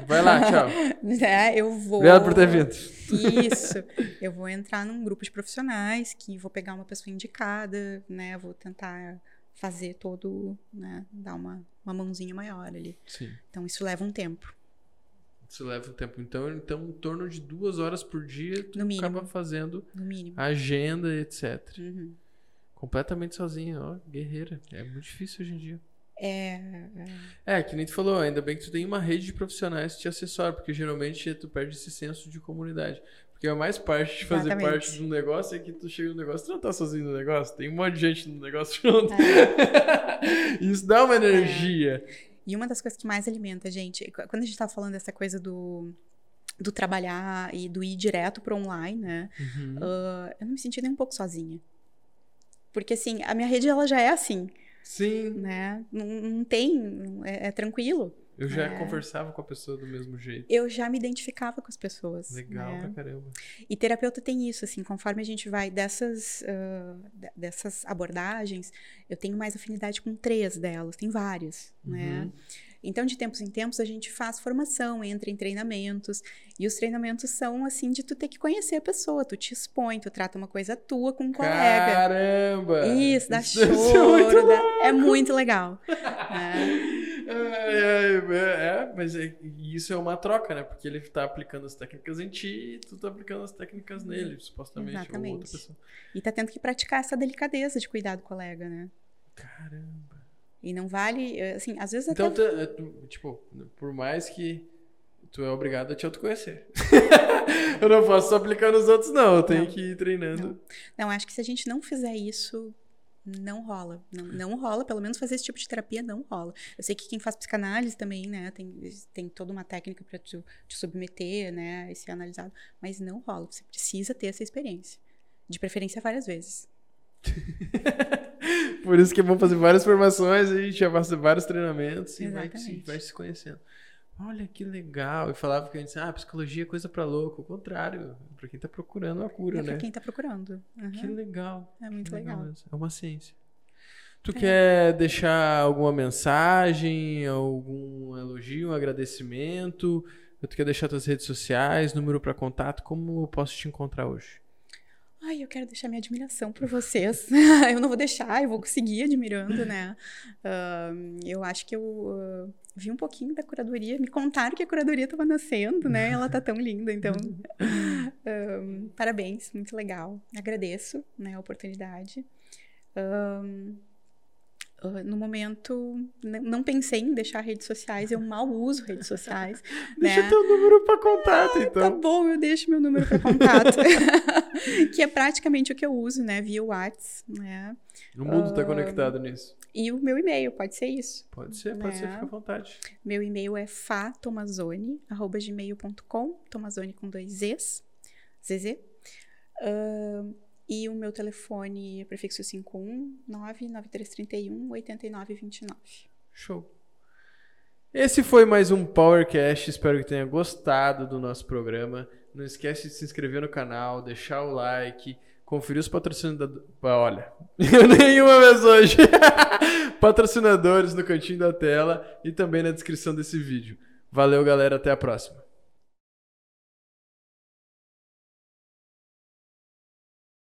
Vai lá, tchau. né? Eu vou. Obrigado por ter vindo. Isso. Eu vou entrar num grupo de profissionais que vou pegar uma pessoa indicada, né? Vou tentar fazer todo, né? Dar uma, uma mãozinha maior ali. Sim. Então isso leva um tempo. Isso leva um tempo. Então, então, em torno de duas horas por dia, tu No mínimo. acaba fazendo No mínimo. agenda, etc. Uhum. Completamente sozinha, ó, guerreira. É muito difícil hoje em dia. É, É, que nem tu falou, ainda bem que tu tem uma rede de profissionais que te assessoram, porque geralmente tu perde esse senso de comunidade. Porque a mais parte de fazer Exatamente. parte de um negócio é que tu chega no negócio, tu não tá sozinho no negócio, tem um monte de gente no negócio junto. Isso dá uma energia. E uma das coisas que mais alimenta, gente, qu- quando a gente tá falando dessa coisa do, do trabalhar e do ir direto pro online, né? Uhum. ah, eu não me senti nem um pouco sozinha. Porque, assim, a minha rede, ela já é assim, Sim, né? Não, não tem, é, é tranquilo. eu já É. conversava com a pessoa do mesmo jeito. Eu já me identificava com as pessoas. Legal né? pra caramba. E terapeuta tem isso, assim, conforme a gente vai dessas, de- dessas abordagens, eu tenho mais afinidade com três delas, tem várias, né? Uhum. Então, de tempos em tempos, a gente faz formação, entra em treinamentos, e os treinamentos são, assim, de tu ter que conhecer a pessoa, tu te expõe, tu trata uma coisa tua com um colega. Caramba! Isso, dá deve ser muito choro, dá- é muito legal. Ai, ai, é, é, mas é- isso é uma troca, né? Porque ele tá aplicando as técnicas em ti e tu tá aplicando as técnicas nele, supostamente, Exatamente. pessoa. E tá tendo que praticar essa delicadeza de cuidar do colega, né? Caramba. E não vale, eh, assim, às vezes Então, até... tu- tipo, por mais que tu é obrigado a te autoconhecer. eu não posso só aplicar nos outros, não. Eu tenho Não. que ir treinando. Não, acho que se a gente não fizer isso, não rola. Não, não rola, pelo menos fazer esse tipo de terapia não rola. Eu sei que quem faz psicanálise também, né, tem, tem toda uma técnica para te, te submeter, né, e ser analisado, mas não rola. Você precisa ter essa experiência. De preferência várias vezes. Por isso que é bom fazer várias formações e a gente já fazer vários treinamentos e vai, vai se conhecendo. Olha que legal. E falava que a gente disse, ah, psicologia é coisa pra louco. O contrário, pra quem tá procurando uma cura, É né? para quem tá procurando. Uhum. Que legal. É muito legal. mesmo. É uma ciência. Tu quer deixar alguma mensagem, algum elogio, um agradecimento? Tu quer deixar tuas redes sociais, número para contato? Como eu posso te encontrar hoje? Ai, eu quero deixar minha admiração por vocês. eu não vou deixar, eu vou seguir admirando, né? Uh, eu acho que eu uh, vi um pouquinho da curadoria, me contaram que a curadoria estava nascendo, né? Ela tá tão linda, então. Parabéns, muito legal. Agradeço né, a oportunidade. No momento, não pensei em deixar redes sociais, eu mal uso redes sociais. Deixa né? teu número para contato, ah, então. Tá bom, eu deixo meu número para contato. que é praticamente o que eu uso, né? Via WhatsApp, né? O mundo está uh, conectado nisso. E o meu e-mail, pode ser isso. Pode ser, pode né? ser, fica à vontade. Meu e-mail é fatomazone.gmail.com, Tomazone com dois Zs, ZZ. Uh, e o meu telefone é prefixo 51 99331 8929. Show. Esse foi mais um Powercast. Espero que tenha gostado do nosso programa. Não esquece de se inscrever no canal, deixar o like, conferir os patrocinadores. Olha, nenhuma vez hoje. Patrocinadores no cantinho da tela e também na descrição desse vídeo. Valeu, galera. Até a próxima.